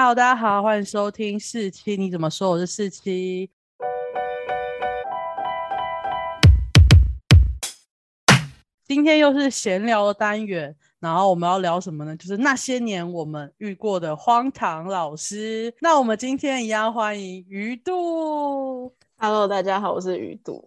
Hello，大家好，欢迎收听四期。你怎么说？我是四期。今天又是闲聊的单元，然后我们要聊什么呢？就是那些年我们遇过的荒唐老师。那我们今天一样欢迎鱼肚。Hello，大家好，我是鱼肚。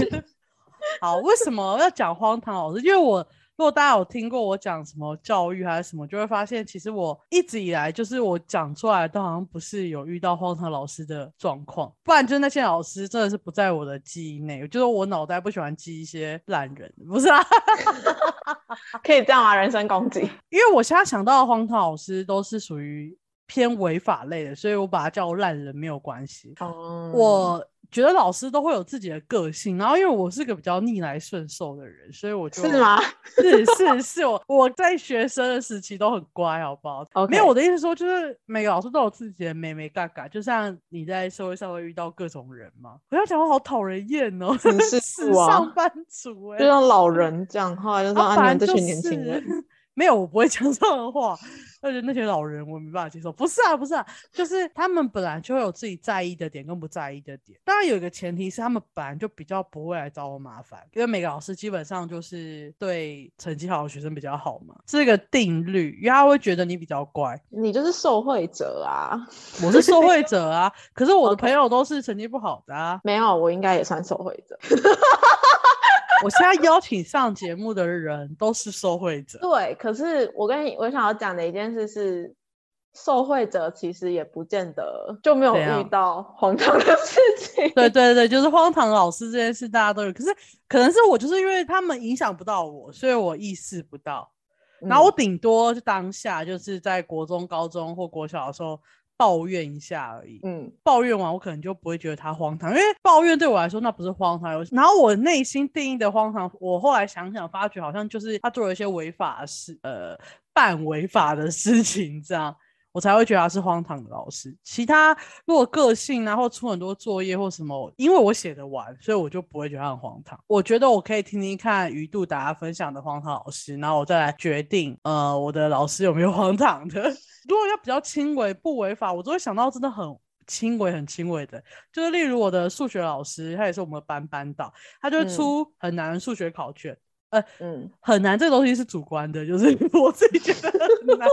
好，为什么要讲荒唐老师？因为我如果大家有听过我讲什么教育还是什么，就会发现其实我一直以来就是我讲出来都好像不是有遇到荒唐老师的状况，不然就是那些老师真的是不在我的记忆内，就是我脑袋不喜欢记一些烂人，不是啊？可以这样吗？人身攻击？因为我现在想到的荒唐老师都是属于偏违法类的，所以我把它叫烂人没有关系。哦我觉得老师都会有自己的个性，然后因为我是个比较逆来顺受的人，所以我就是吗？是是是，我我在学生的时期都很乖，好不好没有我的意思说，就是每个老师都有自己的美美嘎嘎，就像你在社会上会遇到各种人嘛。我要讲话好讨人厌哦，很世死故啊上班族哎、就像老人讲话，就说啊，你们这群年轻是人，没有，我不会讲这样的话。而且那些老人我没办法接受。不是啊，不是啊，就是他们本来就会有自己在意的点跟不在意的点。当然有一个前提是他们本来就比较不会来找我麻烦，因为每个老师基本上就是对成绩好的学生比较好嘛，是一个定律，因为他会觉得你比较乖。你就是受惠者啊。我是受惠者啊，可是我的 朋友都是成绩不好的啊。没有，我应该也算受惠者。我现在邀请上节目的人都是受惠者。对，可是我跟你我想要讲的一件事是，受惠者其实也不见得就没有遇到荒唐的事情。对对对，就是荒唐老师这件事，大家都有。可是可能是我就是因为他们影响不到我，所以我意识不到。嗯，然后我顶多就当下就是在国中、高中或国小的时候抱怨一下而已。嗯抱怨完，我可能就不会觉得他荒唐，因为抱怨对我来说那不是荒唐。然后我内心定义的荒唐，我后来想想发觉，好像就是他做了一些违法事，呃，半违法的事情，这样我才会觉得他是荒唐的老师。其他如果个性啊，或出很多作业或什么，因为我写的完，所以我就不会觉得他很荒唐。我觉得我可以听听看鱼度大家分享的荒唐老师，然后我再来决定，呃，我的老师有没有荒唐的。如果要比较轻微不违法，我都会想到真的很轻微、很轻微的，就是例如我的数学老师，他也是我们的班班导，他就出很难的数学考卷。嗯很难这个东西是主观的，就是 我自己觉得很难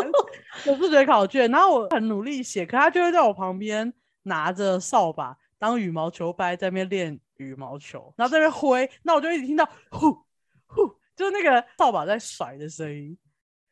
我数学考卷，然后我很努力写，可他就会在我旁边拿着扫把当羽毛球拍在那边练羽毛球，然后在那边挥，那我就一直听到呼呼，就是那个扫把在甩的声音。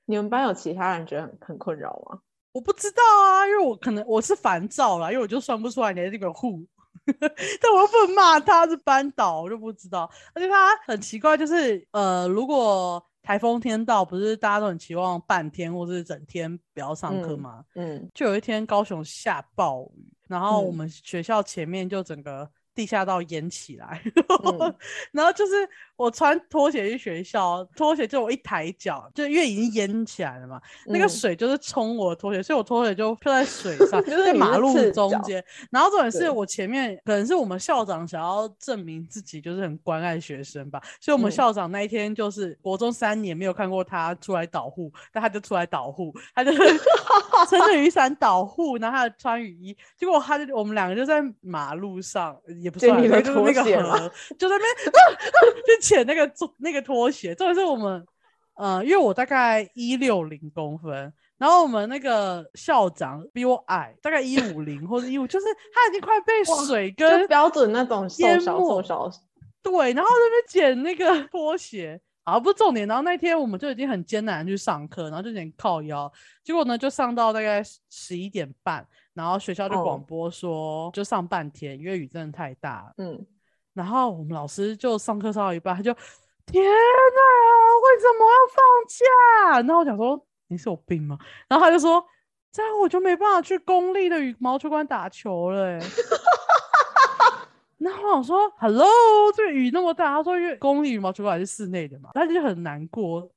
你们班有其他人觉得很很困扰吗？我不知道啊，因为我可能我是烦躁啦，因为我就算不出来你的那个户，但我又不能骂他是班导，我就不知道。而且他很奇怪，就是呃，如果台风天到，不是大家都很期望半天或是整天不要上课嗯吗？嗯就有一天高雄下暴雨，然后我嗯们学校前面就整个地下道淹起来，嗯。然后就是我穿拖鞋去学校，拖鞋就我一抬脚，就因为已经淹起来了嘛，那个嗯。水就是冲我的拖鞋，所以我拖鞋就飘在水 上，就是在马路中间。然后重点是我前面可能是我们校长想要证明自己就是很关爱学生吧，所以我们嗯。校长那一天就是国中三年没有看过他出来导护，但他就出来导护，他就撑着雨伞导护，然后他穿雨衣，结果他就我们两个就在马路上，也不算捡你的就是那个河，就在那边 就捡那个拖那个拖鞋，重点是我们，呃，因为我大概一六零公分，然后我们那个校长比我矮，大概一五零 或者一五，就是他已经快被水跟标准那种瘦淹小没。瘦小，对，然后在那边捡那个拖鞋。好，不是重点。然后那天我们就已经很艰难去上课，然后就有点靠腰。结果呢，就上到大概十一点半，然后学校就广哦播说，就上半天，因为雨真的太大了。嗯，然后我们老师就上课上到一半，他就天哪，为什么要放假？然后我想说你是有病吗？然后他就说这样我就没办法去公立的羽毛球馆打球了、欸。然后我说，Hello，这个雨那么大，他说因为公立羽毛球馆是室内的嘛，他就很难过。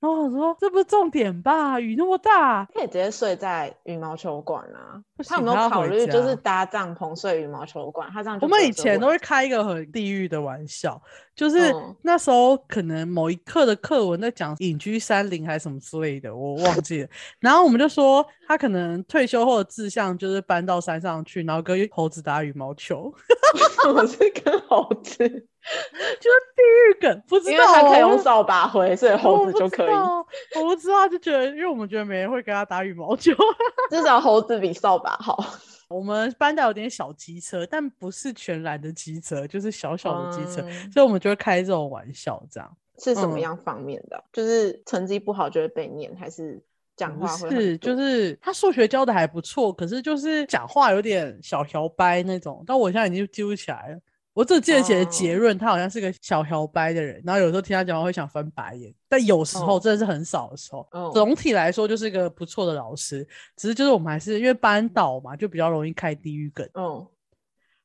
然后我说这不是重点吧？雨那么大，可以直接睡在羽毛球馆啊。不他有没有考虑就是搭帐篷睡羽毛球馆？他这样我们以前都会开一个很地狱的玩笑，就是嗯那时候可能某一课的课文在讲隐居山林还是什么之类的，我忘记了。然后我们就说他可能退休后的志向就是搬到山上去，然后跟猴子打羽毛球，我是跟猴子，就是地狱梗，不知道因为他可以用哦扫把挥，所以猴子就可以。我不知道，就觉得，因为我们觉得没人会跟他打羽毛球。至少猴子比扫把好。我们班导有点小机车，但不是全然的机车，就是小小的机车，嗯所以我们就会开这种玩笑，这样。是什么嗯样方面的？就是成绩不好就会被念，还是讲话会是，就是他数学教的还不错，可是就是讲话有点小摇掰那种。但我现在已经记不起来了。我只记得写的结哦论，他好像是个小摇掰的人，然后有时候听他讲话会想翻白眼，但有时候哦真的是很少的时候。哦总体来说就是一个不错的老师，只是就是我们还是因为班导嘛，就比较容易开地狱梗。嗯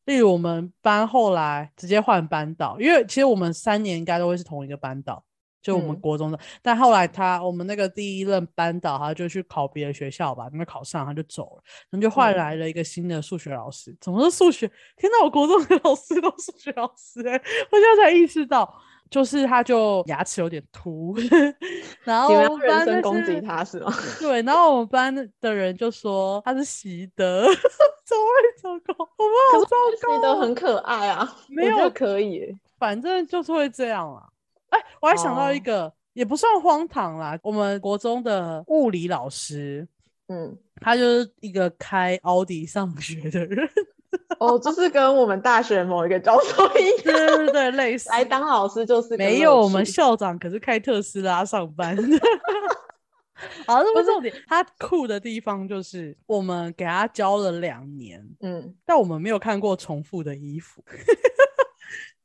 例如我们班后来直接换班导，因为其实我们三年应该都会是同一个班导，就我们嗯国中的。但后来他我们那个第一任班导他就去考别的学校吧，没考上他就走了，然后就换嗯来了一个新的数学老师。怎么是数学？天哪，我国中的 老师都是数学老师哎、我现在才意识到。就是他就牙齿有点凸，然后班人身攻击他是吗？对，然后我们班的人就说他是习德，怎么会糟糕？我们好糟糕你哦、都很可爱啊，没有可以。反正就是会这样啦。哎、我还想到一哦个，也不算荒唐啦。我们国中的物理老师，嗯，他就是一个开奥迪上学的人，哦，就是跟我们大学某一个教授一样，对对对，类似。来当老师就是没有，我们校长可是开特斯拉上班。好，这不是重点。他酷的地方就是我们给他教了两年，嗯，但我们没有看过重复的衣服。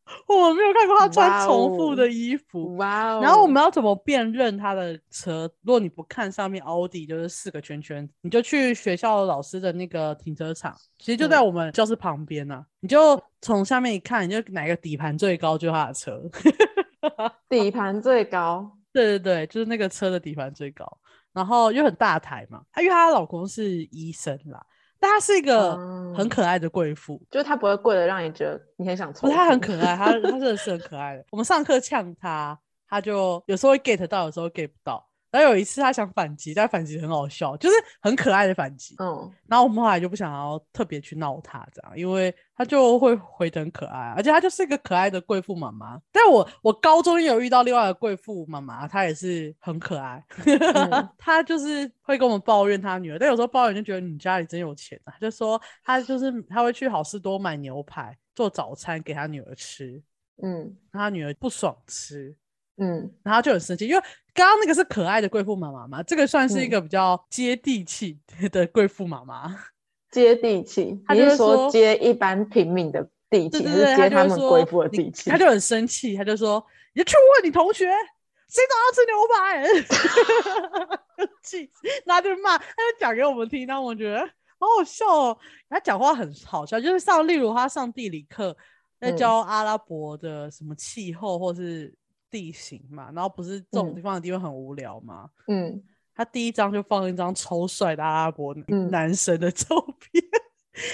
我们没有看过他穿重复的哦衣服。哇哦，然后我们要怎么辨认他的车？如果你不看上面奥迪就是四个圈圈，你就去学校老师的那个停车场，其实就在嗯我们教室旁边呢、你就从下面一看，你就哪个底盘最高就是他的车。底盘最高，对对对，就是那个车的底盘最高，然后又很大台嘛。她因为她老公是医生啦，但她是一个很嗯可爱的贵妇，就是她不会贵的让你觉得你很想抽。不是她很可爱，她她真的是很可爱的。我们上课呛她，她就有时候会 get 到，有时候 get 不到。然后有一次他想反击，但反击很好笑，就是很可爱的反击。嗯，然后我们后来就不想要特别去闹他这样，因为他就会回得很可爱，而且他就是一个可爱的贵妇妈妈。但我我高中也有遇到另外的贵妇妈妈，她也是很可爱，嗯 她就是会跟我们抱怨她女儿，但有时候抱怨就觉得你家里真有钱啊，就说她就是她会去好事多买牛排做早餐给她女儿吃，嗯她女儿不爽吃，嗯然后就很生气，因为刚刚那个是可爱的贵妇妈妈嘛，这个算是一嗯个比较接地气的贵妇妈妈。接地气，他就是说说接一般平民的地气，还对对对，是接他们贵妇的你地气？他就很生气，他就说：“你去问你同学，谁早上吃牛排？” 气死，然后他就骂，他就讲给我们听，让我们觉得好好笑哦。他讲话很好笑，就是上，例如他上地理课在嗯教阿拉伯的什么气候或是地形嘛，然后不是这种嗯地方的地方很无聊嘛？嗯，他第一张就放一张超帅的阿拉伯男嗯男生的照片，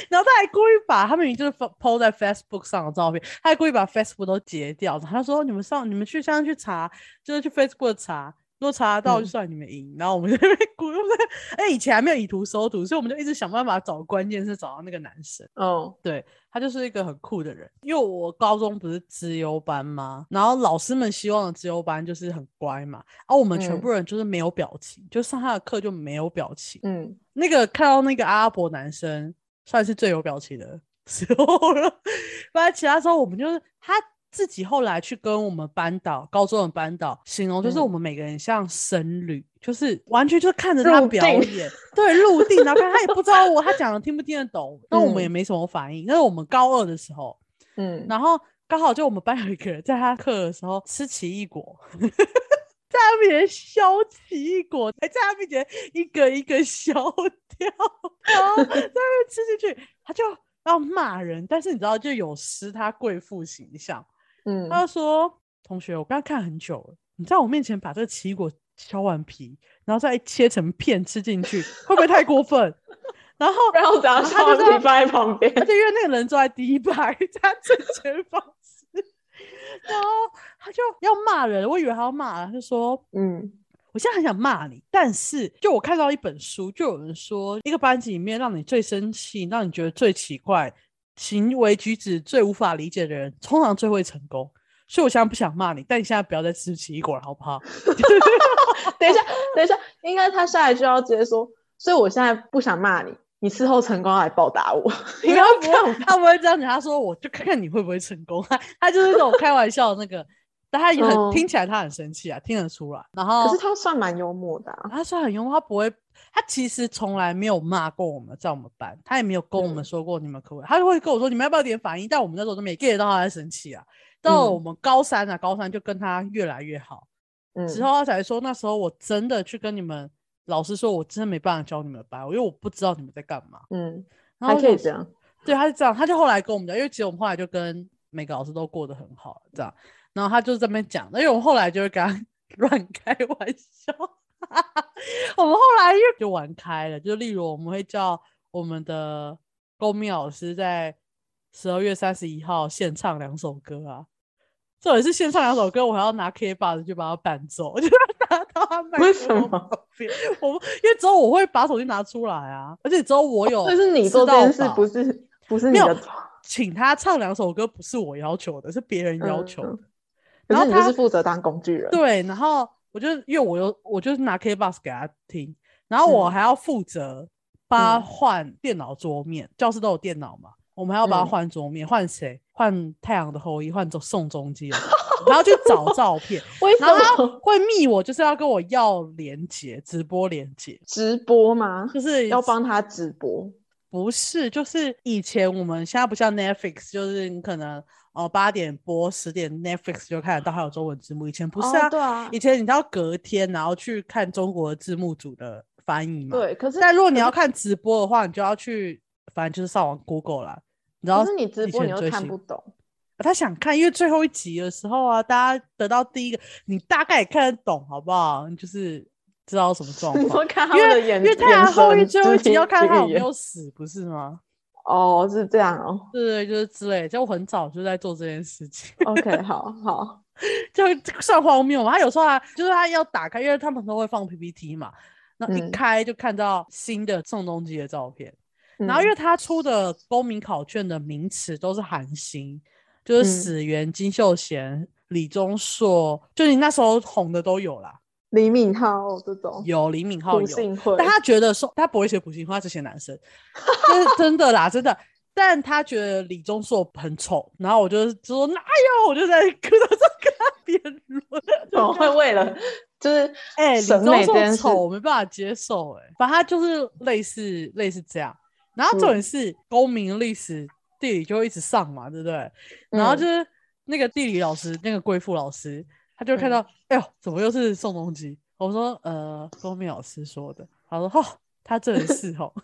然后他还故意把他明明就是 PO 在 Facebook 上的照片，他还故意把 Facebook 都截掉，他说你们上你们去现在去查，就是去 Facebook 查。如果查得到，就嗯算你们赢。然后我们就在那边鼓，哎，以前还没有以图搜图，所以我们就一直想办法找关键是找到那个男生。哦，对他就是一个很酷的人。因为我高中不是资优班吗？然后老师们希望的资优班就是很乖嘛，而、我们全嗯部人就是没有表情，就上他的课就没有表情。嗯那个看到那个阿拉伯男生，算是最有表情的时候了。不然其他时候我们就是他自己后来去跟我们班导高中的班导形容，就是嗯。我们每个人像僧侣，就是完全就是看着他表演，对，入定，然后看他也不知道我他讲的听不听得懂，那我们也嗯。没什么反应。那是我们高二的时候，嗯，然后刚好就我们班有一个人在他课的时候吃奇异果，在他面前削奇异果，还在他面前一个一个削掉，然后在那边吃进去，他就要骂人，但是你知道就有失他贵妇形象，嗯他就说：“同学，我刚刚看很久了，你在我面前把这个奇异果削完皮，然后再切成片吃进去，会不会太过分？然后然后这样他就这样小皮放在旁边，而且因为那个人坐在第一排，在 他正前方吃，然后他就要骂人，我以为他要骂，他就说嗯我现在很想骂你，但是就我看到一本书，就有人说，一个班级里面让你最生气、让你觉得最奇怪、行为举止最无法理解的人，通常最会成功。所以我现在不想骂你，但你现在不要再吃奇异果了，好不好？等一下，等一下，应该他下一句要直接说，所以我现在不想骂你，你事后成功要来报答我。应该要他不会这样子，他说我就看看你会不会成功。他他就是那种开玩笑的那个，但他也很、哦听起来他很生气啊，听得出来。然后可是他算蛮幽默的、啊，他虽然很幽默，他不会，他其实从来没有骂过我们，在我们班，他也没有跟我们嗯。说过你们可不可以，他就会跟我说你们要不要点反应，但我们那时候都没 get 到他在生气啊。到了嗯。我们高三啊，高三就跟他越来越好，嗯，之后他才说那时候我真的去跟你们老师说，我真的没办法教你们班，因为我不知道你们在干嘛。嗯，然后就还可以这样，对，他是这样，他就后来跟我们讲，因为其实我们后来就跟每个老师都过得很好，这样，然后他就这边讲，因为我们后来就会跟他 乱开玩笑，我们后来又就玩开了，就例如我们会叫我们的公民老师在十二月三十一号现唱两首歌啊。这也是现唱两首歌，我还要拿 K 把子去把它伴奏，我 就要拿到他麦为什么。我们因为只有我会把手机拿出来啊，而且只有我有但是你吃做这件事不是不是没有你的错，请他唱两首歌不是我要求的，是别人要求的。嗯然后他可是你就是负责当工具人，对，然后我就因为我有我就是拿 K box 给他听，然后我嗯。还要负责帮他嗯。换电脑桌面，教室都有电脑嘛，我们还要帮他嗯。换桌面，换谁？换太阳的后裔，换宋仲基的，然后去找照片，然后他会密我，就是要跟我要连接，直播连接，直播吗？就是要帮他直播，不是，就是以前我们现在不像 Netflix，就是你可能哦八点播，十点 Netflix 就看得到，还有中文字幕。以前不是啊，哦对啊以前你都要隔天，然后去看中国字幕组的翻译嘛。。对，可是但如果你要看直播的话，你就要去，反正就是上网 Google 啦。然后可是你直播你又看不懂，他想看，因为最后一集的时候啊，大家得到第一个，你大概也看得懂，好不好？就是知道什么状 你况因为因为太阳眼后裔神最后一集要看他有没有死，不是吗？哦，是这样哦。对对，就是之类，就我很早就在做这件事情，OK，好好，就算荒谬嘛。他有时候啊，就是他要打开，因为他们都会放 PPT 嘛，那一嗯。开就看到新的宋仲基的照片，然后因嗯。为他出的公民考卷的名词都是韩星，就是嗯。史源、金秀贤、李钟硕，就你那时候红的都有啦，李敏镐这种有李敏镐有，但他觉得说他不会写普信话，他只写男生，就是真的啦，真的。但他觉得李钟硕很丑，然后我就就说哪有，我就在课堂上跟他辩论。怎 么会为了就是哎、李审钟硕丑，我没办法接受、哎，反正他就是类似类似这样。然后重嗯点是公民历史地理就会一直上嘛，对不对？然后嗯就是那个地理老师，那个贵妇老师，他就看嗯到，哎呦，怎么又是宋仲基？我说，呃，公明老师说的。他说，哦，他真的是哦，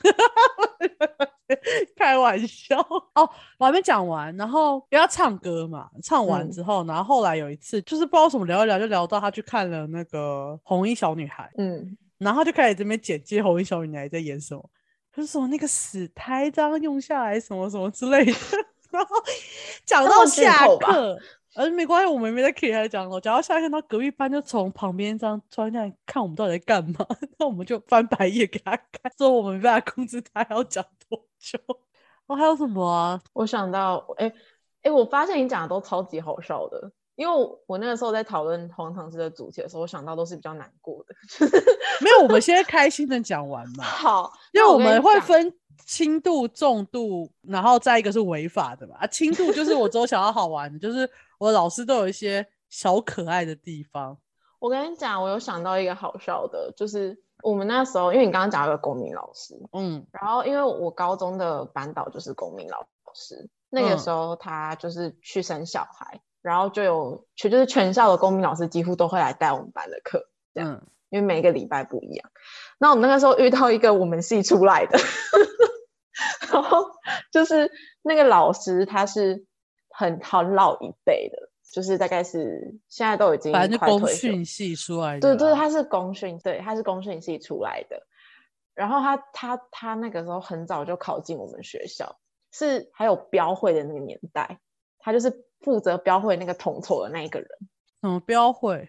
开玩笑哦，我还没讲完。然后因为要唱歌嘛，唱完嗯之后，然后后来有一次，就是不知道为什么聊一聊，就聊到他去看了那个红衣小女孩，嗯，然后他就开始这边简介红衣小女孩在演什么，他就说那个死胎这样用下来什么什么之类的，然后讲到下课，呃没关系，我们没在 K 还讲了，讲到下课，然后隔壁班就从旁边这样穿这样看我们到底在干嘛，那我们就翻白眼给他看，说我们没办法控制他要讲多久。哦，还有什么啊？我想到，哎哎，我发现你讲的都超级好笑的，因为我我那个时候在讨论荒唐诗的主题的时候，我想到都是比较难过的。没有，我们先开心的讲完嘛。好，因为我们会分轻度、重度，然后再一个是违法的嘛。啊，轻度就是我只有想要好玩的，就是我老师都有一些小可爱的地方。我跟你讲，我有想到一个好笑的，就是我们那时候，因为你刚刚讲到一个公民老师，嗯然后因为我高中的班导就是公民老师，那个嗯时候他就是去生小孩，然后就有全就是全校的公民老师几乎都会来带我们班的课，这样嗯，因为每一个礼拜不一样。那我们那个时候遇到一个我们系出来的，然后就是那个老师他是很很老一辈的，就是大概是现在都已经反正就公训系出来的对对，他是公训，对，他是公训系出来的。然后他他他那个时候很早就考进我们学校，是还有标会的那个年代，他就是负责标会那个统筹的那一个人，什么标会？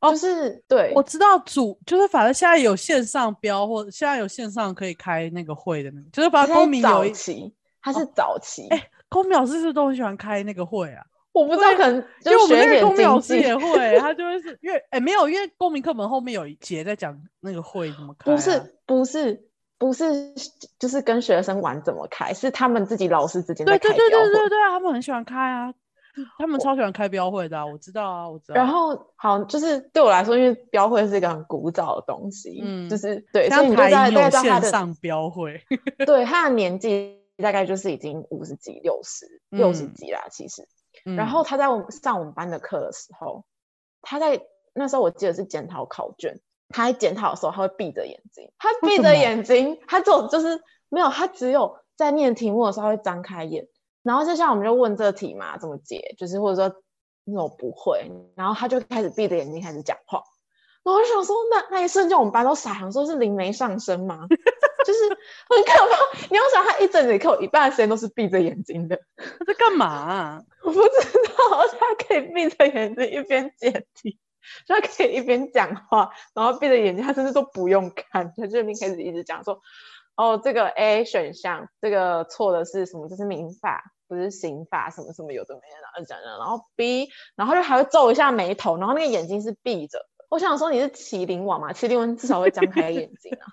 哦就是对我知道主就是反正现在有线上标，或者现在有线上可以开那个会的那个，就是把公民有早一期，他是早期，哎公民老师是不是都很喜欢开那个会啊？我不知道，可能因为我们那个公民老师也会，他就会是因为哎、没有，因为公民课本后面有一节在讲那个会怎么开、啊，不是不是不是，就是跟学生玩怎么开，是他们自己老师之间在对对对。对对对啊，他们很喜欢开啊，他们超喜欢开标会的、啊，我知道啊，我知道。然后好，就是对我来说，因为标会是一个很古早的东西，嗯就是对，所以像他的线上标会，对他的年纪大概就是已经五十几、六十、六十嗯几啦，其实。嗯然后他在我们上我们班的课的时候，他在那时候我记得是检讨考卷，他在检讨的时候他会闭着眼睛，他闭着眼睛，他只有就是没有，他只有在念题目的时候他会张开眼，然后就像我们就问这题嘛，怎么解，就是或者说那种不会，然后他就开始闭着眼睛开始讲话。然后我就想说，那那一瞬间我们班都傻，想说是灵媒上身吗？就是很可怕。你要想，他一整节课有一半的时间都是闭着眼睛的，他在干嘛啊、我不知道，而且他可以闭着眼睛一边解题，就他可以一边讲话，然后闭着眼睛，他甚至都不用看，他就那边开始一直讲说，哦，这个 A 选项，这个错的是什么？这是民法，不是刑法，什么什么有的没的，然后讲讲，然后 B，然后就还会皱一下眉头，然后那个眼睛是闭着。我想说你是麒麟王嘛？麒麟王至少会张开眼睛啊。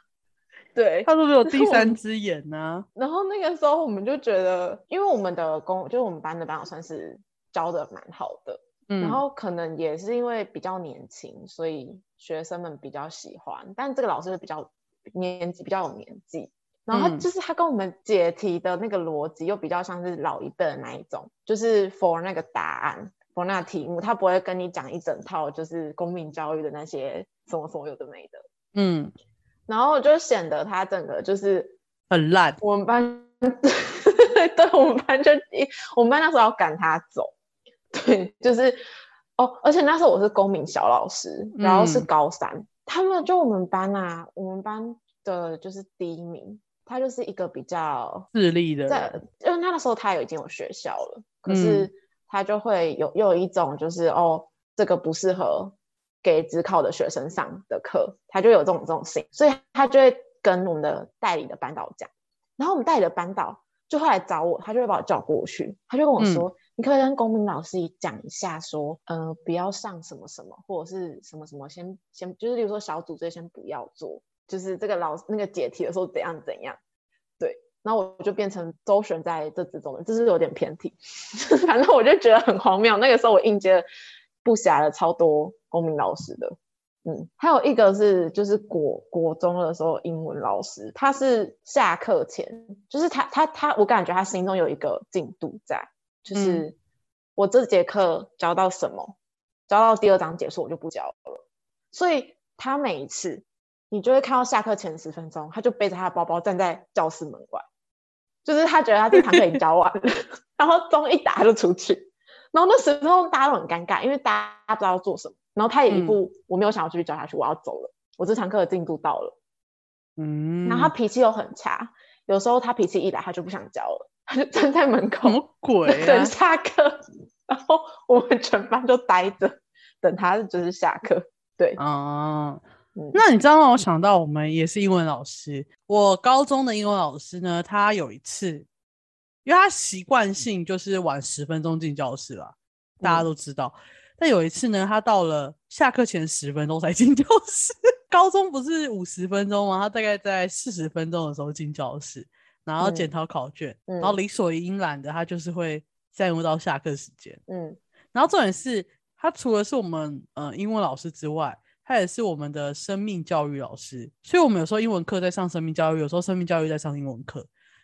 对，他是不是有第三只眼呢、然后那个时候我们就觉得，因为我们的工，就是我们班的班长算是教的蛮好的，嗯，然后可能也是因为比较年轻，所以学生们比较喜欢。但这个老师比较年纪比较有年纪，然后就是他跟我们解题的那个逻辑又比较像是老一辈的那一种，就是 for 那个答案，for 那个题目，他不会跟你讲一整套就是公民教育的那些什么什么有的没的，嗯，然后就显得他整个就是很烂，我们班，对我们班就一，我们班那时候要赶他走，对，就是哦，而且那时候我是公民小老师，然后是嗯。高三，他们就我们班啊，我们班的就是第一名，他就是一个比较智力的在人，，因为那个时候他有已经有学校了，可嗯。是他就会有又有一种就是哦，这个不适合给只考的学生上的课，他就有这种这种性，所以他就会跟我们的代理的班导讲，然后我们代理的班导就会来找我，他就会把我叫过去，他就跟我嗯说，你可以跟公民老师讲一下说，呃，不要上什么什么，或者是什么什么先先就是比如说小组这些先不要做，就是这个老那个解题的时候怎样怎样。然后我就变成周旋在这之中的，这是有点偏题。反正我就觉得很荒谬。那个时候我应接了不暇了超多公民老师的，嗯，还有一个是就是国国中的时候英文老师，他是下课前，就是他他他，我感觉他心中有一个进度在，就是我这节课教到什么，教到第二章结束我就不教了，所以他每一次。你就会看到下课前十分钟，他就背着他的包包站在教室门外，就是他觉得他这堂课已经教完了，然后钟一打他就出去，然后那时候大家都很尴尬，因为大家不知道要做什么，然后他也一步、我没有想要继续教下去，我要走了，我这堂课的进度到了，嗯，然后他脾气又很差，有时候他脾气一来他就不想教了，他就站在门口什么鬼 等啊？下课，然后我们全班就待着等他就是下课，对，哦、嗯那你这样让我想到，我们也是英文老师。我高中的英文老师呢，他有一次，因为他习惯性就是晚十分钟进教室啦，大家嗯都知道。但有一次呢，他到了下课前十分钟才进教室。高中不是五十分钟吗？他大概在四十分钟的时候进教室，然后检嗯讨考卷，然后嗯理所应然的，他就是会占用到下课时间。嗯然后重点是，他除了是我们呃英文老师之外，他也是我们的生命教育老师。所以我们有时候英文课在上生命教育，有时候生命教育在上英文课。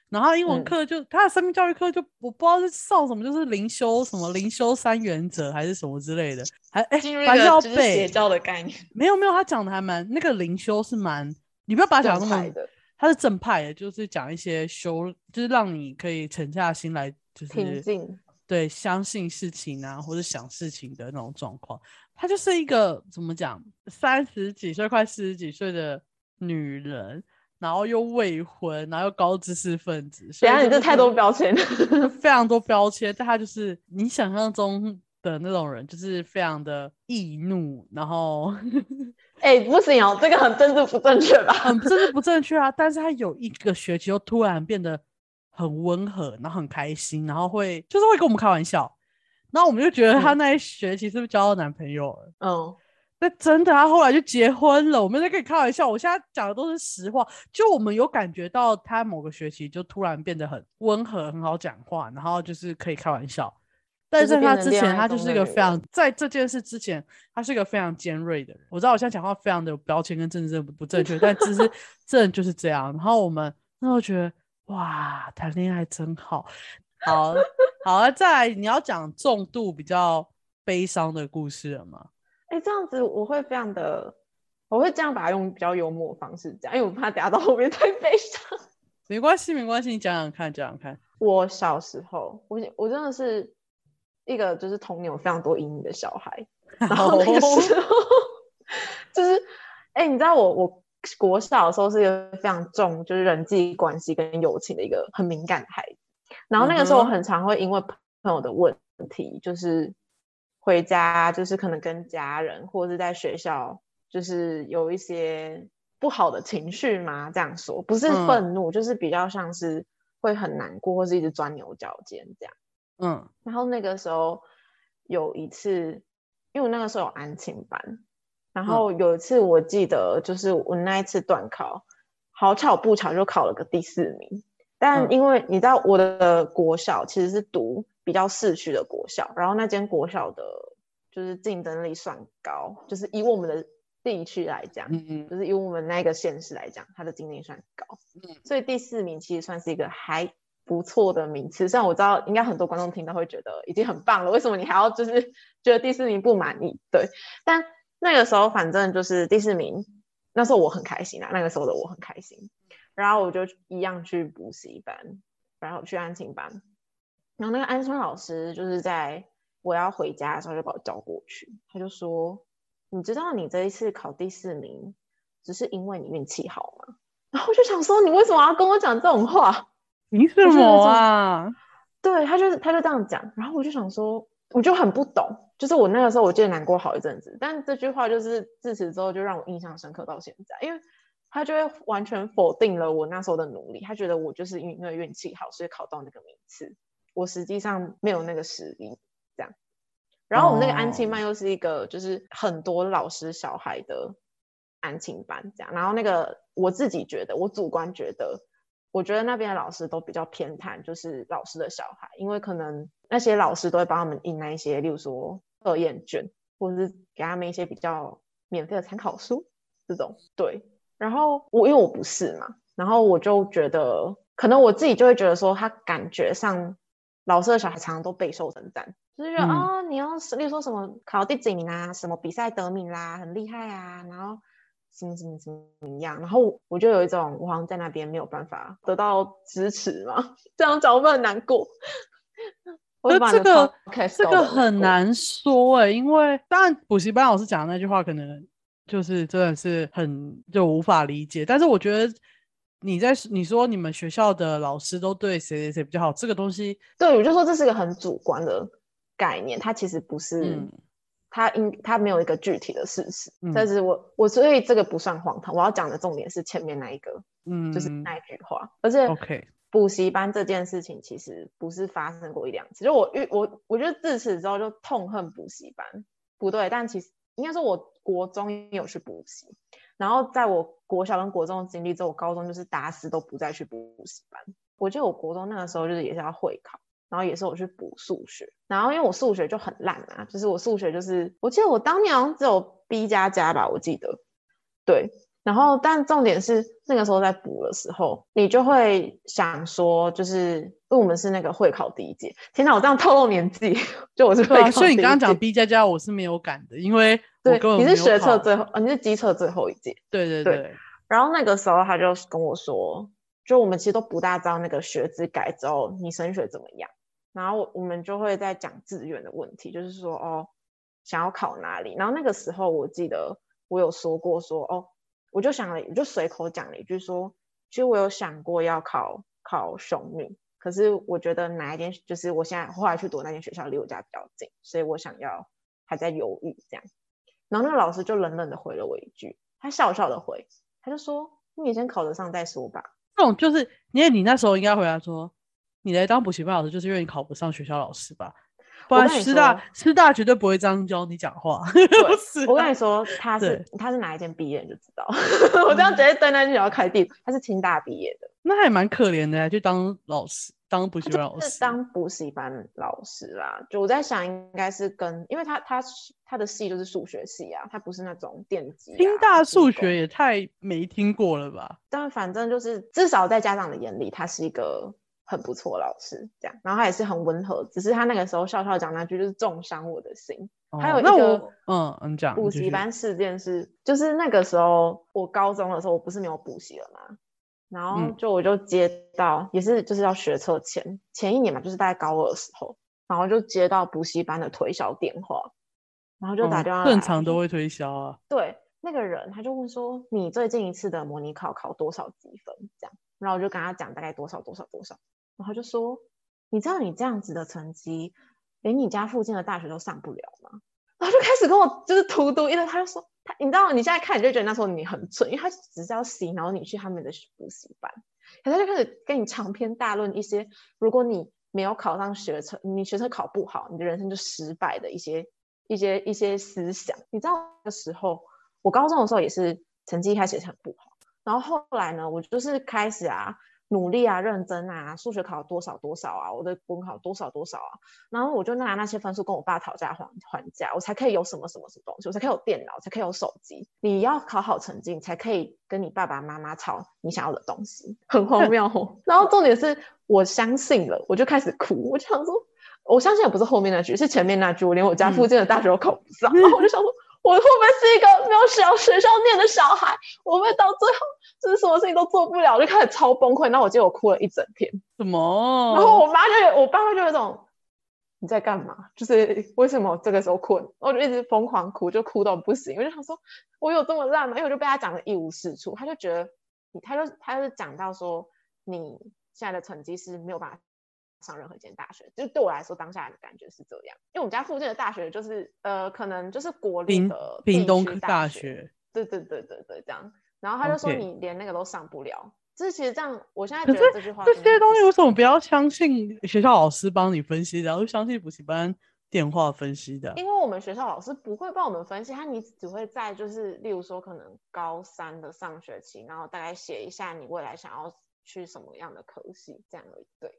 然后英文嗯课就、他的生命教育课就我不知道是上什么，就是灵修什么灵修三原则还是什么之类的，还哎进入一反正要个就是邪。教的概念，没有没有，他讲的还蛮那个灵修是蛮，你不要把它讲那么他是正派的，就是讲一些修，就是让你可以沉下心来，就是平静，对相信事情啊，或者想事情的那种状况。她就是一个怎么讲，三十几岁快四十几岁的女人，然后又未婚，然后又高知识分子。等下你这太多标签，非常多标签。但她就是你想象中的那种人，就是非常的易怒，然后。哎，不行哦，这个很政治不正确吧？很政治不正确啊！但是他有一个学期又突然变得很温和，然后很开心，然后会就是会跟我们开玩笑，然后我们就觉得他那一学期是不是交到男朋友了？嗯，那真的，他后来就结婚了。我们在跟你开玩笑，我现在讲的都是实话。就我们有感觉到他某个学期就突然变得很温和，很好讲话，然后就是可以开玩笑。但是在他之前，他就是一个非常在这件事之前，他是一个非常尖锐的人。我知道我现在讲话非常的有标签跟政治不不正确，但其实 这就是这样。然后我们那时候觉得，哇，谈恋爱真好，好好啊！再来，你要讲重度比较悲伤的故事了吗？哎，这样子我会非常的，我会这样把它用比较幽默的方式讲，因为我怕等下到后面太悲伤。没关系，没关系，你讲讲看，讲讲看。我小时候，我我真的是。一个就是童年有非常多阴影的小孩，然后那个时候 就是，哎，你知道我我国小的时候是一个非常重就是人际关系跟友情的一个很敏感的孩子，然后那个时候我很常会因为朋友的问题，就是回家就是可能跟家人或者是在学校就是有一些不好的情绪嘛，这样说不是愤怒，就是比较像是会很难过或是一直钻牛角尖这样。嗯，然后那个时候有一次，因为我那个时候有安庆班，然后有一次我记得就是我那一次段考，好巧不巧就考了个第四名。但因为你知道我的国小其实是读比较市区的国小，然后那间国小的就是竞争力算高，就是以我们的地区来讲，嗯嗯，就是以我们那个县市来讲，它的竞争力算高，嗯，所以第四名其实算是一个还。不错的名次，虽然我知道应该很多观众听到会觉得已经很棒了，为什么你还要就是觉得第四名不满意？对，但那个时候反正就是第四名，那时候我很开心啊，那个时候的我很开心，然后我就一样去补习班，然后去安庆班，然后那个安春老师就是在我要回家的时候就把我叫过去，他就说：“你知道你这一次考第四名，只是因为你运气好吗？”然后我就想说：“你为什么要跟我讲这种话？”凭什么啊？对他就是他就这样讲，然后我就想说，我就很不懂，就是我那个时候我记得难过好一阵子，但这句话就是自此之后就让我印象深刻到现在，因为他就会完全否定了我那时候的努力，他觉得我就是因为运气好，所以考到那个名次，我实际上没有那个实力这样。然后我们那个安庆班又是一个就是很多老师小孩的安庆班这样，然后那个我自己觉得，我主观觉得。我觉得那边的老师都比较偏袒，就是老师的小孩，因为可能那些老师都会帮他们印那一些，例如说测验卷，或者是给他们一些比较免费的参考书这种。对，然后我因为我不是嘛，然后我就觉得，可能我自己就会觉得说，他感觉上老师的小孩常常都备受称赞，就是觉得啊，你要例如说什么考第几名啊，什么比赛得名啦，很厉害啊，然后。什么什么什么样？然后我就有一种，我好像在那边没有办法得到支持嘛，这样讲会很难过。这个这个很难说哎，因为当然补习班老师讲的那句话，可能就是真的是很就无法理解。但是我觉得你在你说你们学校的老师都对谁谁谁比较好，这个东西，对我就说这是个很主观的概念，它其实不是。它应它没有一个具体的事实，但是我我所以这个不算荒唐。我要讲的重点是前面那一个，嗯，就是那一句话。而且 OK 补习班这件事情其实不是发生过一两次，就我遇我我觉得自此之后就痛恨补习班，不对，但其实应该说我国中也有去补习，然后在我国小跟国中的经历之后，我高中就是打死都不再去补习班。我记得我国中那个时候就是也是要会考。然后也是我去补数学，然后因为我数学就很烂啊，就是我数学就是，我记得我当年好像只有 B 加加吧，我记得，对。然后但重点是那个时候在补的时候，你就会想说，就是因为我们是那个会考第一届，天哪，我这样透露年纪，就我是会考。所以你刚刚讲 B 加加，我是没有感的，因为 对，你是学测最后，你是机测最后一届，对对对。然后那个时候他就跟我说，就我们其实都不大知道那个学制改之后，你升学怎么样。然后我们就会在讲志愿的问题，就是说哦，想要考哪里。然后那个时候我记得我有说过说哦，我就想了，我就随口讲了一句说，其实我有想过要考考雄女，可是我觉得哪一间就是我现在后来去读那间学校离我家比较近，所以我想要还在犹豫这样。然后那个老师就冷冷的回了我一句，他笑笑的回，他就说：“你先考得上再说吧。”这种就是因为你那时候应该回答说，你来当补习班老师就是因为你考不上学校老师吧？不然师大师大绝对不会这样教你讲话。我跟你说，他是他是哪一间毕业你就知道。我这样直接对那间学校开地，他是清大毕业的，那还蛮可怜的，就当老师。当补习班老师，当补习班老师啦。就我在想，应该是跟，因为他他他的系就是数学系啊，他不是那种电机。清大数学也太没听过了吧？但反正就是至少在家长的眼里，他是一个很不错老师，这样。然后他也是很温和，只是他那个时候笑笑讲那句，就是重伤我的心。还有一个，嗯，你讲补习班事件是，就是那个时候我高中的时候，我不是没有补习了吗？然后就我就接到，也是就是要学车前前一年嘛，就是大概高二的时候，然后就接到补习班的推销电话，然后就打电话，正常都会推销啊。对，那个人他就问说，你最近一次的模拟考考多少积分？这样，然后我就跟他讲大概多少多少多少，然后就说，你知道你这样子的成绩，连你家附近的大学都上不了吗？然后就开始跟我就是荼毒，因为他就说他，你知道你现在看你就觉得那时候你很蠢，因为他只是要洗脑你去他们的补习班，可他就开始跟你长篇大论一些，如果你没有考上学成，你学车考不好，你的人生就失败的一些一些一些思想。你知道那时候我高中的时候也是成绩一开始也是很不好，然后后来呢，我就是开始啊。努力啊，认真啊，数学考多少多少啊，我的文考多少多少啊，然后我就拿那些分数跟我爸讨价还还价，我才可以有什么什么什么东西，我才可以有电脑，才可以有手机。你要考好成绩，你才可以跟你爸爸妈妈吵你想要的东西，很荒谬。然后重点是我相信了，我就开始哭，我就想说，我相信也不是后面那句，是前面那句，我连我家附近的大学都考不上，然后我就想说。我会不会是一个没有小学校念的小孩？我会到最后就是什么事情都做不了，就开始超崩溃。然后我记得我哭了一整天。什么？然后我妈就有，我爸爸就有一种你在干嘛？就是为什么这个时候困？我就一直疯狂哭，就哭到不行。我就想说，我有这么烂吗？因为我就被他讲的一无是处。他就觉得你，他就他就讲到说，你现在的成绩是没有办法。上任何一间大学，就对我来说，当下的感觉是这样。因为我们家附近的大学就是，呃，可能就是国立的屏东大学。对对对对对，这样。然后他就说你连那个都上不了。这其实这样，我现在觉得这句话，这些东西为什么不要相信学校老师帮你分析，然后相信补习班电话分析的？因为我们学校老师不会帮我们分析，他你只会在就是，例如说可能高三的上学期，然后大概写一下你未来想要去什么样的科系，这样而已。对。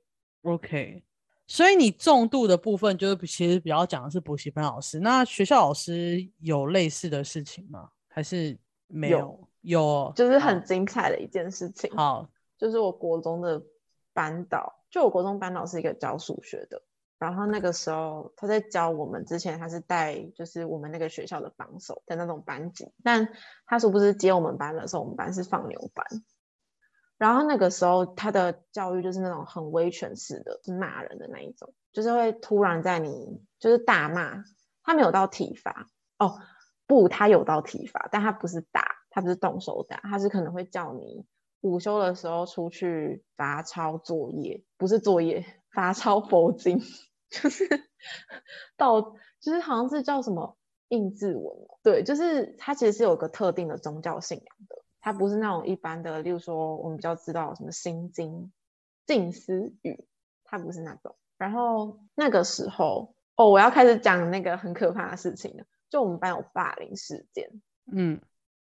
OK，所以你重度的部分就是其实比较讲的是补习班老师。那学校老师有类似的事情吗？还是没有？有，就是很精彩的一件事情。好，就是我国中的班导，就我国中班导是一个教数学的。然后那个时候他在教我们之前，他是带就是我们那个学校的榜首的那种班级。但他说不是接我们班的时候，我们班是放牛班。然后那个时候，他的教育就是那种很威权式的，是骂人的那一种，就是会突然在你就是大骂，他没有到体罚哦，不，他有到体罚，但他不是打，他不是动手打，他是可能会叫你午休的时候出去罚抄作业，不是作业，罚抄佛经，就是 到就是好像是叫什么印字文，对，就是他其实是有个特定的宗教信仰的。它不是那种一般的，例如说我们比较知道什么心经、静思语，它不是那种。然后那个时候，哦，我要开始讲那个很可怕的事情了，就我们班有霸凌事件。嗯，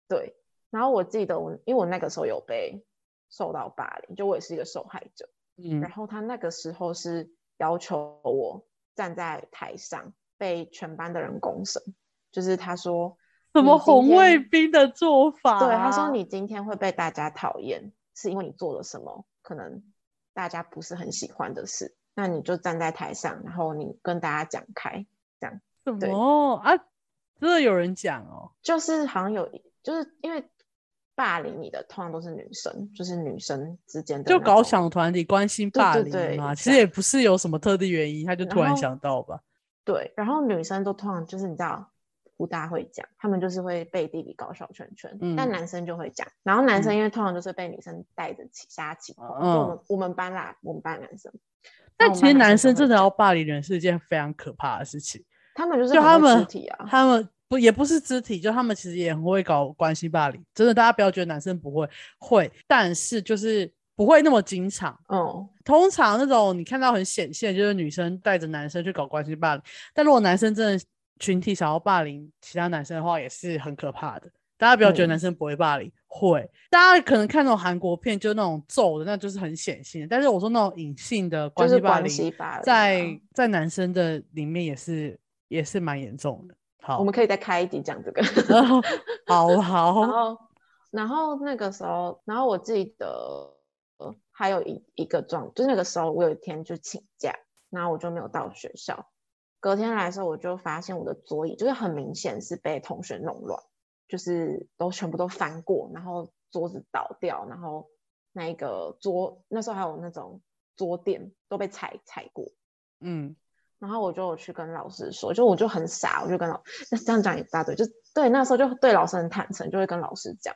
对。然后我记得我，因为我那个时候有被受到霸凌，就我也是一个受害者。嗯。然后他那个时候是要求我站在台上被全班的人公审，就是他说。什么红卫兵的做法？对，他说你今天会被大家讨厌，是因为你做了什么可能大家不是很喜欢的事。那你就站在台上，然后你跟大家讲开，这样。什么啊？真的有人讲哦？就是好像有，就是因为霸凌你的通常都是女生，就是女生之间的就搞那种小团体关心霸凌嘛，其这实也不是有什么特定原因，他就突然想到吧。对，然后女生都通常就是你知道不大会讲，他们就是会背地里搞小圈圈，但嗯男生就会讲。然后男生嗯因为通常就是被女生带着起瞎起哄，就我嗯们我们班啦，我们班男生。但其实男生真的要霸凌人是一件非常可怕的事情，他们就是就他们肢体啊，他们不也不是肢体，就他们其实也很会搞关系霸凌。真的，大家不要觉得男生不会，会，但是就是不会那么经常。嗯，通常那种你看到很显现，就是女生带着男生去搞关系霸凌，但如果男生真的群体想要霸凌其他男生的话，也是很可怕的。大家不要觉得嗯男生不会霸凌，会。大家可能看那种韩国片，就那种揍的，那就是很显性的。但是我说那种隐性的关关系霸凌，霸凌啊。在在男生的里面也是也是蛮严重的。好，我们可以再开一集讲这个。然后好然好，后，然后那个时候，然后我记得呃还有一一个状，就是那个时候我有一天就请假，然后我就没有到学校。隔天来的时候，我就发现我的桌椅就是很明显是被同学弄乱，就是都全部都翻过，然后桌子倒掉，然后那个桌那时候还有那种桌垫都被踩踩过。嗯然后我就去跟老师说，就我就很傻，我就跟老那这样讲也不大对，就对那时候就对老师很坦诚，就会跟老师讲，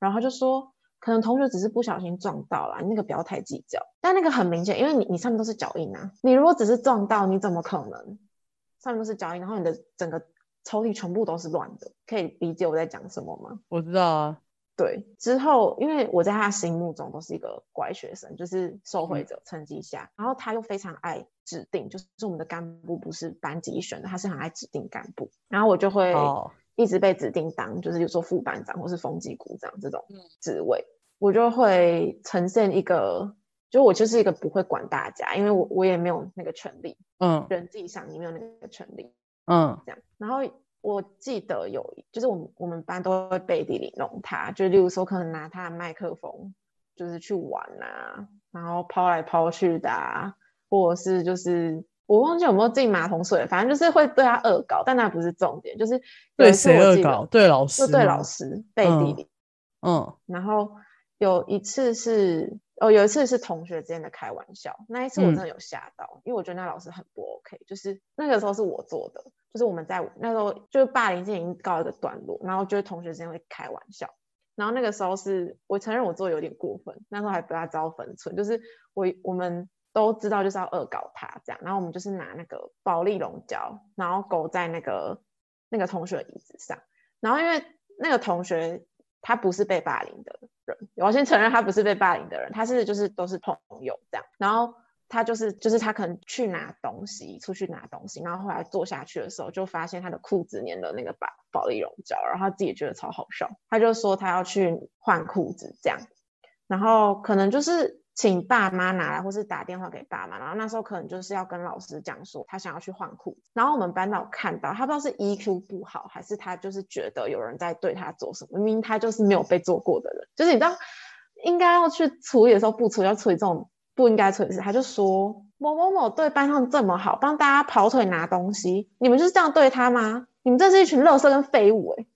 然后他就说，可能同学只是不小心撞到了，你那个不要太计较。但那个很明显，因为你你上面都是脚印啊，你如果只是撞到，你怎么可能上面都是脚印，然后你的整个抽屉全部都是乱的，可以理解我在讲什么吗？我知道啊，对，之后因为我在他心目中都是一个乖学生，就是受惠嗯。者成绩下，然后他又非常爱指定，就是我们的干部不是班级选的，他是很爱指定干部，然后我就会哦一直被指定当，就是比如说副班长或是风纪股长这种嗯。职位，我就会呈现一个，就我就是一个不会管大家，因为我我也没有那个权利，嗯人际上也没有那个权利，嗯这样。然后我记得有，就是我们我们班都会背地里弄他，就例如说可能拿他的麦克风，就是去玩啊，然后抛来抛去的啊，或者是就是我忘记有没有进马桶水，反正就是会对他恶搞，但那不是重点，就是有对谁恶搞？对老师对老师背地嗯里。嗯然后有一次是哦，有一次是同学之间的开玩笑，那一次我真嗯。的有吓到，因为我觉得那老师很不 OK，就是那个时候是我做的，就是我们在那时候就是霸凌已经告一个段落，然后就是同学之间会开玩笑，然后那个时候是我承认我做的有点过分，那时候还不大知道分寸，就是我我们都知道就是要恶搞他这样，然后我们就是拿那个保利龙胶，然后勾在那个那个同学的椅子上，然后因为那个同学他不是被霸凌的人，我先承认他不是被霸凌的人，他是就是都是朋友这样，然后他就是就是他可能去拿东西，出去拿东西，然后后来坐下去的时候就发现他的裤子粘了那个保保利绒胶，然后他自己觉得超好笑，他就说他要去换裤子这样，然后可能就是请爸妈拿来，或是打电话给爸妈，然后那时候可能就是要跟老师讲说他想要去换裤子，然后我们班导看到，他不知道是 EQ 不好，还是他就是觉得有人在对他做什么，明明他就是没有被做过的人，就是你知道应该要去处理的时候不处理，要处理这种不应该处理的事，他就说某某某对班上这么好，帮大家跑腿拿东西，你们就是这样对他吗？你们这是一群垃圾跟废物哎、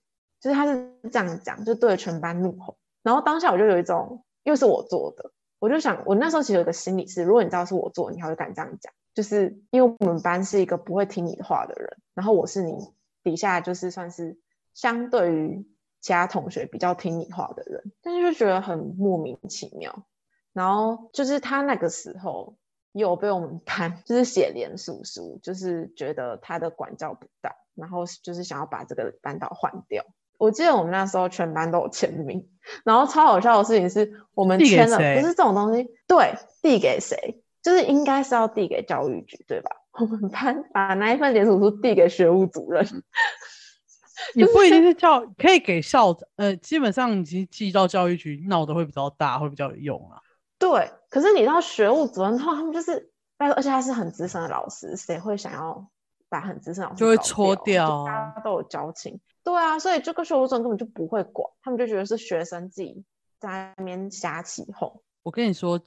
就是他是这样讲，就对着全班怒吼。然后当下我就有一种，又是我做的，我就想，我那时候其实有个心理是，如果你知道是我做，你还会敢这样讲，就是因为我们班是一个不会听你的话的人，然后我是你底下就是算是相对于其他同学比较听你话的人，但是就觉得很莫名其妙。然后就是他那个时候也有被我们班 就是写联署书，就是觉得他的管教不当，然后就是想要把这个班导换掉。我记得我们那时候全班都有签名，然后超好笑的事情是我们签了，谁不是这种东西，对，递给谁，就是应该是要递给教育局，对吧？我们班把那一份联署书递给学务主任，也不一定是教，可以给校长，呃，基本上你寄到教育局闹得会比较大，会比较有用啊。对，可是你知道学务主任的话，他们就是，而且他是很资深的老师，谁会想要把很资深老师就会搓掉大啊家都有交情。对啊，所以这个学务主任根本就不会管，他们就觉得是学生自己在那边瞎起哄。我跟你说，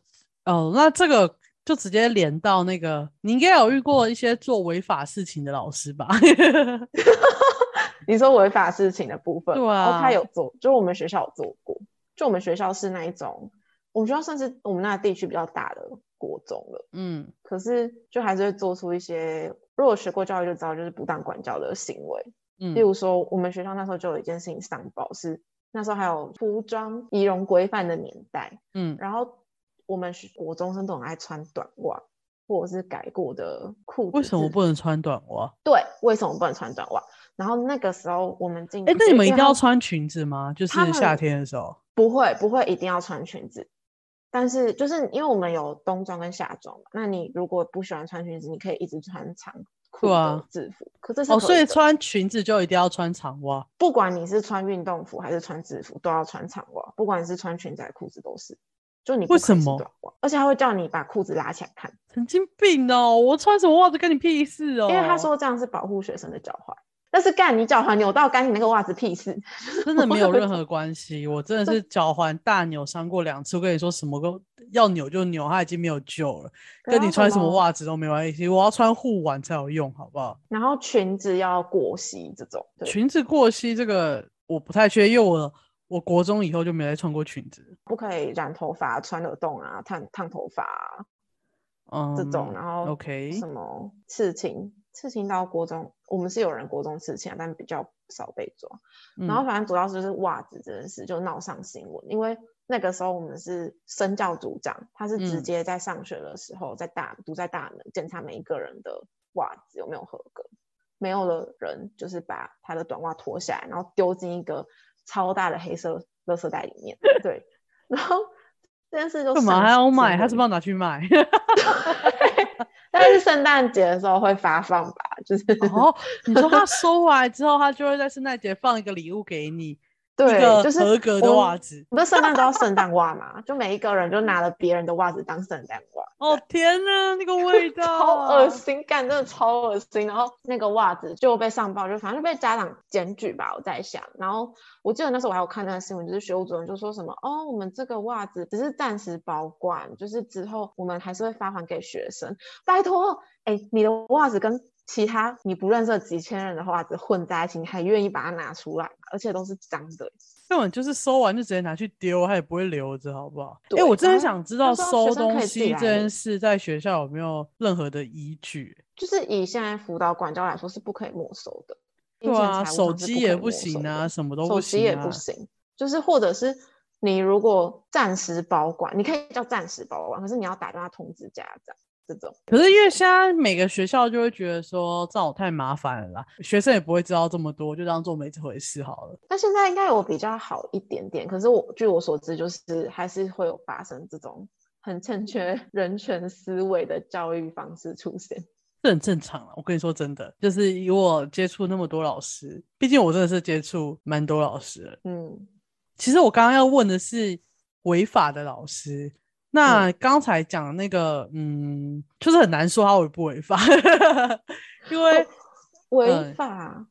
哦，那这个就直接连到那个，你应该有遇过一些做违法事情的老师吧？你说违法事情的部分，对啊，他啊有做，就我们学校有做过。就我们学校是那一种，我们学校算是我们那地区比较大的国中了，嗯可是就还是会做出一些，如果学过教育就知道，就是不当管教的行为。嗯例如说，我们学校那时候就有一件事情上报，是那时候还有服装仪容规范的年代，嗯然后我们学国中生都很爱穿短袜，或者是改过的裤子。为什么？不能穿短袜？对，为什么不能穿短袜？然后那个时候我们进，哎、那你们一定要穿裙子吗？就是夏天的时候。不会不会一定要穿裙子，但是就是因为我们有冬装跟夏装嘛，那你如果不喜欢穿裙子，你可以一直穿长裤啊制服。可这是哦，所以穿裙子就一定要穿长袜。不管你是穿运动服还是穿制服，都要穿长袜，不管你是穿裙子还是裤子都是。就你为什么而且他会叫你把裤子拉起来看，神经病哦！我穿什么袜子跟你屁事哦？因为他说这样是保护学生的脚踝。但是干你脚踝扭到干你那个袜子屁事，真的没有任何关系。我真的 是脚踝大扭伤过两次。我跟你说，什么都要扭就扭，它已经没有救了，跟你穿什么袜子都没关系。我要穿护腕才有用，好不好？然后裙子要过膝这种，对，裙子过膝这个我不太确定，因为我我国中以后就没再穿过裙子。不可以染头发、穿耳洞啊、烫烫头发啊、嗯，这种，然后 OK 什么刺青，刺青到国中，我们是有人国中刺青啊，但比较少被抓。然后嗯反正主要就是袜子这件事就闹上新闻，因为那个时候我们是身教组长，他是直嗯接在上学的时候在大堵在大门检查每一个人的袜子有没有合格，没有的人就是把他的短袜脱下来，然后丢进一个超大的黑色垃圾袋里面，对，然后这件事就干嘛上还要卖？他是不是要拿去卖？但是圣诞节的时候会发放吧，就是哦，你说他收完之后，他就会在圣诞节放一个礼物给你，对，就是合格的我袜子。不是圣诞都要圣诞袜嘛？就每一个人就拿了别人的袜子当圣诞袜，哦天哪，那个味 道，超恶心，干真的超恶心。然后那个袜子就被上报，就反正就被家长检举吧，我在想。然后我记得那时候我还有看那个新闻，就是学务主任就说什么哦，我们这个袜子只是暂时保管，就是之后我们还是会发还给学生。拜托，哎，你的袜子跟其他你不认识的几千人的袜子混在一起，你还愿意把它拿出来？而且都是脏的。根本就是收完就直接拿去丢，他也不会留着，好不好？哎、对我真的想知道收东西这件事在学校有没有任何的依据？就是以现在辅导管教来说是不可以没收的，对啊，手机也不行啊，什么都不手机也。不行，就是或者是你如果暂时保管，你可以叫暂时保管，可是你要打电话通知家长这种。可是因为现在每个学校就会觉得说这种太麻烦了啦，学生也不会知道这么多，就当做没这回事好了。那现在应该有比较好一点点，可是我据我所知，就是还是会有发生这种很欠缺人权思维的教育方式出现。这很正常啊，我跟你说真的，就是以我接触那么多老师，毕竟我真的是接触蛮多老师的。嗯，其实我刚刚要问的是违法的老师，那刚才讲的那个，嗯，就是很难说他违不违法，因为违嗯法，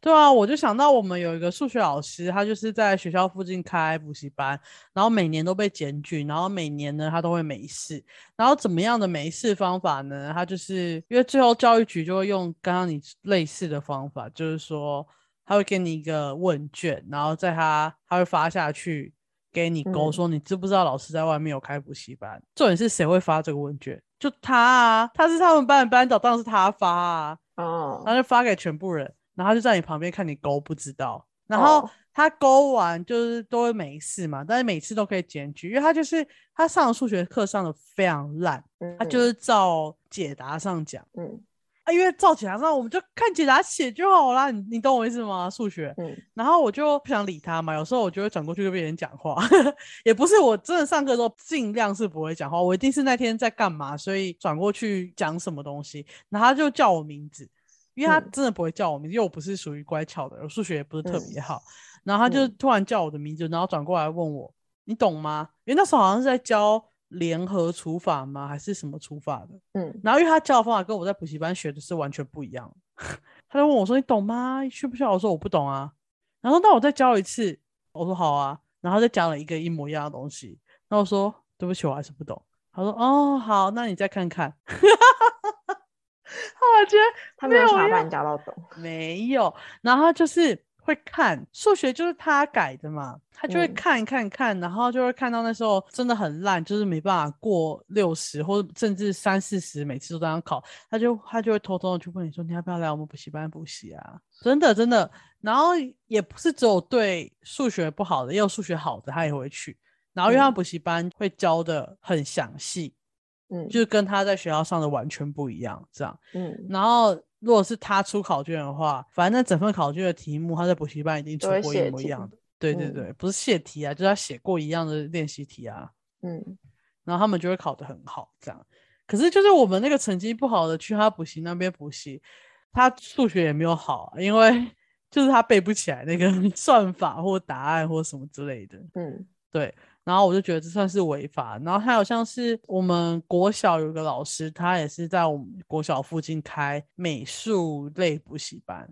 对啊，我就想到我们有一个数学老师，他就是在学校附近开补习班，然后每年都被检举，然后每年呢他都会没事，然后怎么样的没事方法呢？他就是因为最后教育局就会用刚刚你类似的方法，就是说他会给你一个问卷，然后在他他会发下去给你勾，嗯说你知不知道老师在外面有开补习班？重点是谁会发这个问卷？就他啊，他是他们班的班长，当然是他发啊。哦然后就发给全部人，然后他就在你旁边看你勾不知道，然后哦他勾完就是都会没事嘛，但是每次都可以检举，因为他就是他上数学课上的非常烂，他就嗯是照解答上讲嗯啊，因为照解答上我们就看解答写就好啦，你你懂我意思吗？数学，嗯。然后我就不想理他嘛，有时候我就会转过去跟别人讲话，也不是我真的上课的时候尽量是不会讲话，我一定是那天在干嘛，所以转过去讲什么东西，然后他就叫我名字，因为他嗯。真的不会叫我名字，因为我不是属于乖巧的人，我数学也不是特嗯别好，然后他就嗯。突然叫我的名字，然后转过来问我，你懂吗？因为那时候好像是在教联合除法吗，还是什么除法的？嗯然后因为他教的方法跟我在补习班学的是完全不一样，他就问我说：“你懂吗？需不需要？”我说：“我不懂啊。”然后那我再教一次，我说：“好啊。”然后再讲了一个一模一样的东西，然后我说：“对不起，我还是不懂。”他说：“哦，好，那你再看看。”后来觉得他没有想把你教到懂，没有，然后就是会看，数学就是他改的嘛，他就会嗯。看看看，然后就会看到那时候真的很烂，就是没办法过六十或者甚至三四十，每次都这样考，他就他就会偷偷的去问你说你要不要来我们补习班补习啊？真的真的，然后也不是只有对数学不好的，也有数学好的他也会去，然后因为他嗯。补习班会教的很详细，嗯，就是跟他在学校上的完全不一样，这样。嗯，然后如果是他出考卷的话，反正那整份考卷的题目他在补习班已经出过一模一样的。对对嗯对，不是泄题啊，就是他写过一样的练习题啊，嗯，然后他们就会考得很好，这样。可是就是我们那个成绩不好的去他补习那边补习，他数学也没有好啊，因为就是他背不起来那个 算法或答案或什么之类的。嗯，对，然后我就觉得这算是违法。然后还有像是我们国小有个老师，他也是在我们国小附近开美术类补习班，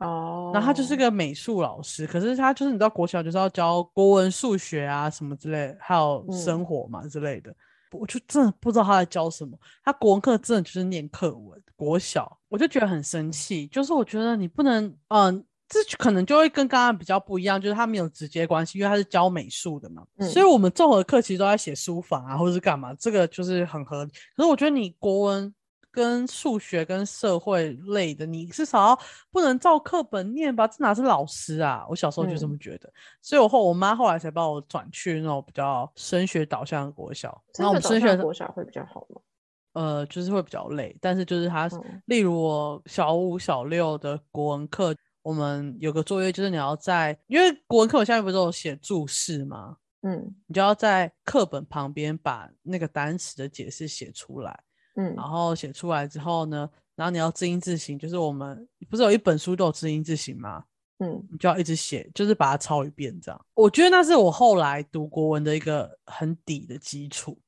哦，然后他就是个美术老师，可是他就是你知道国小就是要教国文、数学啊什么之类，还有嗯生活嘛、之类的。我就真的不知道他在教什么，他国文课真的就是念课文。国小我就觉得很生气，就是我觉得你不能，嗯、这就可能就会跟刚刚比较不一样，就是他没有直接关系，因为他是教美术的嘛，嗯所以我们综合课其实都在写书法啊，或者是干嘛，这个就是很合理。可是我觉得你国文跟数学跟社会类的，你至少要不能照课本念吧？这哪是老师啊？我小时候就这嗯么觉得，所以我后我妈后来才把我转去那种比较升学导向的国小。然后我们升学升学国小会比较好吗？呃，就是会比较累，但是就是他，嗯例如我小五、小六的国文课，我们有个作业就是你要在，因为国文课本下面不是有写注释吗？嗯你就要在课本旁边把那个单词的解释写出来，嗯然后写出来之后呢，然后你要字音字形，就是我们不是有一本书都有字音字形吗？嗯你就要一直写，就是把它抄一遍这样。我觉得那是我后来读国文的一个很底的基础。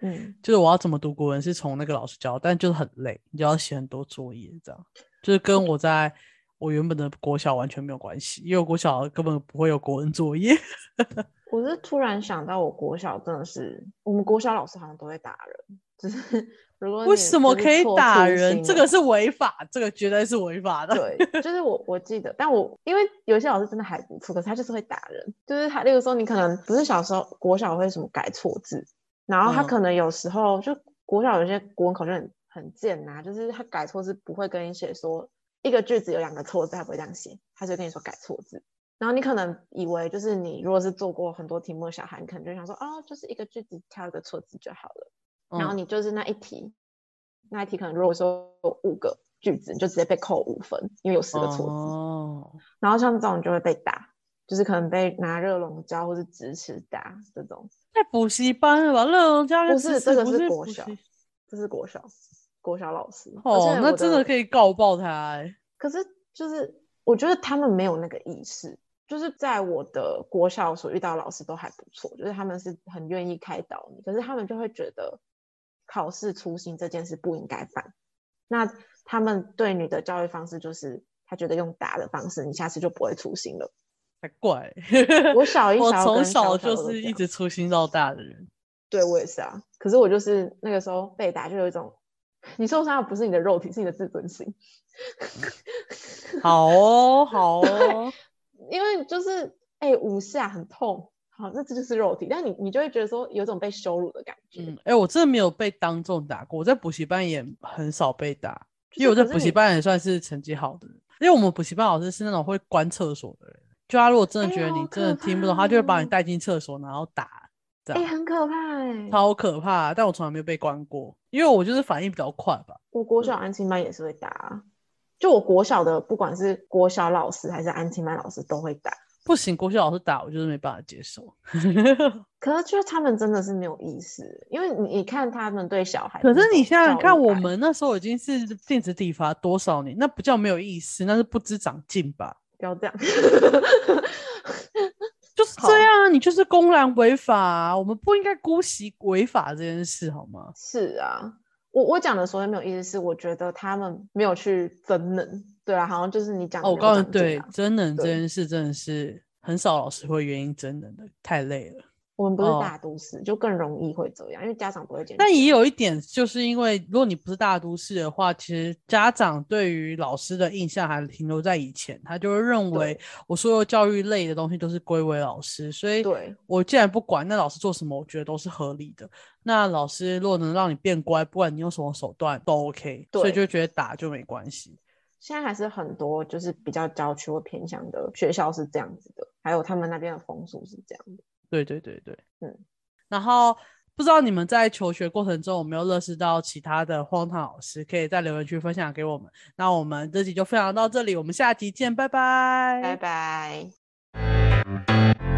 嗯，就是我要怎么读国文是从那个老师教，但就是很累，你就要写很多作业，这样就是跟我在我原本的国小完全没有关系，因为我国小根本不会有国文作业。我是突然想到，我国小真的是，我们国小老师好像都会打人，就是如果为什么可以打人？这个是违法，这个绝对是违法的。对，就是我 我记得，但我因为有些老师真的还不错，可是他就是会打人，就是他那个时候你可能不是小时候国小会什么改错字，然后他嗯可能有时候就国小有些国文考卷很很贱呐、就是他改错字不会跟你写说一个句子有两个错字，他不会这样写，他就跟你说改错字。然后你可能以为就是你如果是做过很多题目的小孩，你可能就想说哦，就是一个句子挑一个错字就好了。然后嗯你就是那一题，那一题可能如果说有五个句子，你就直接被扣五分，因为有四个错字。哦，然后像这种就会被打，就是可能被拿热熔胶或是直尺打这种。在补习班了吧？热熔胶跟不是这个是国小这是国小国小老师哦，那真的。可以告爆他、欸。可是就是我觉得他们没有那个意识，就是在我的国小所遇到老师都还不错，就是他们是很愿意开导你，可是他们就会觉得考试粗心这件事不应该犯。那他们对你的教育方式就是，他觉得用打的方式，你下次就不会粗心了。才怪！我小 一、我从小就是一直粗心到大的人。对我也是啊，可是我就是那个时候被打，就有一种你受伤的不是你的肉体，是你的自尊心。好哦，好哦，因为就是哎、五下很痛，好，那这就是肉体，但你你就会觉得说有种被羞辱的感觉。嗯，哎、我真的没有被当众打过，我在补习班也很少被打，就是因为我在补习班也算是成绩好的人，因为我们补习班老师是那种会关厕所的人，就他如果真的觉得你真的听不懂，他就会把你带进厕所然后打，这哎、样、很可怕哎、超可怕。但我从来没有被关过，因为我就是反应比较快吧。我国小安亲班也是会打啊，就我国小的，不管是国小老师还是安亲班老师都会打。不行，国小老师打我就是没办法接受。可是就是他们真的是没有意思，因为你你看他们对小孩，可是你想想看，我们。们那时候已经是禁止体罚多少年，那不叫没有意思，那是不知长进吧？不要这样，就是这样啊，你就是公然违法、啊，我们不应该姑息违法这件事，好吗？是啊，我我讲的所谓没有意思，是我觉得他们没有去真能，对啊，好像就是你讲的哦，我告诉你，对真人这件事真的是很少老师会愿意真人的，太累了。我们不是哦大都市，就更容易会这样，因为家长不会检举。但也有一点，就是因为如果你不是大都市的话，其实家长对于老师的印象还停留在以前，他就会认为我所有教育类的东西都是归为老师，所以对我既然不管，那老师做什么，我觉得都是合理的。那老师如果能让你变乖，不管你用什么手段都 OK，所以就觉得打就没关系。现在还是很多就是比较郊区或偏向的学校是这样子的，还有他们那边的风俗是这样的。对对对对，嗯。然后不知道你们在求学过程中有没有认识到其他的荒唐老师，可以在留言区分享给我们。那我们这集就分享到这里，我们下集见，拜拜，拜拜。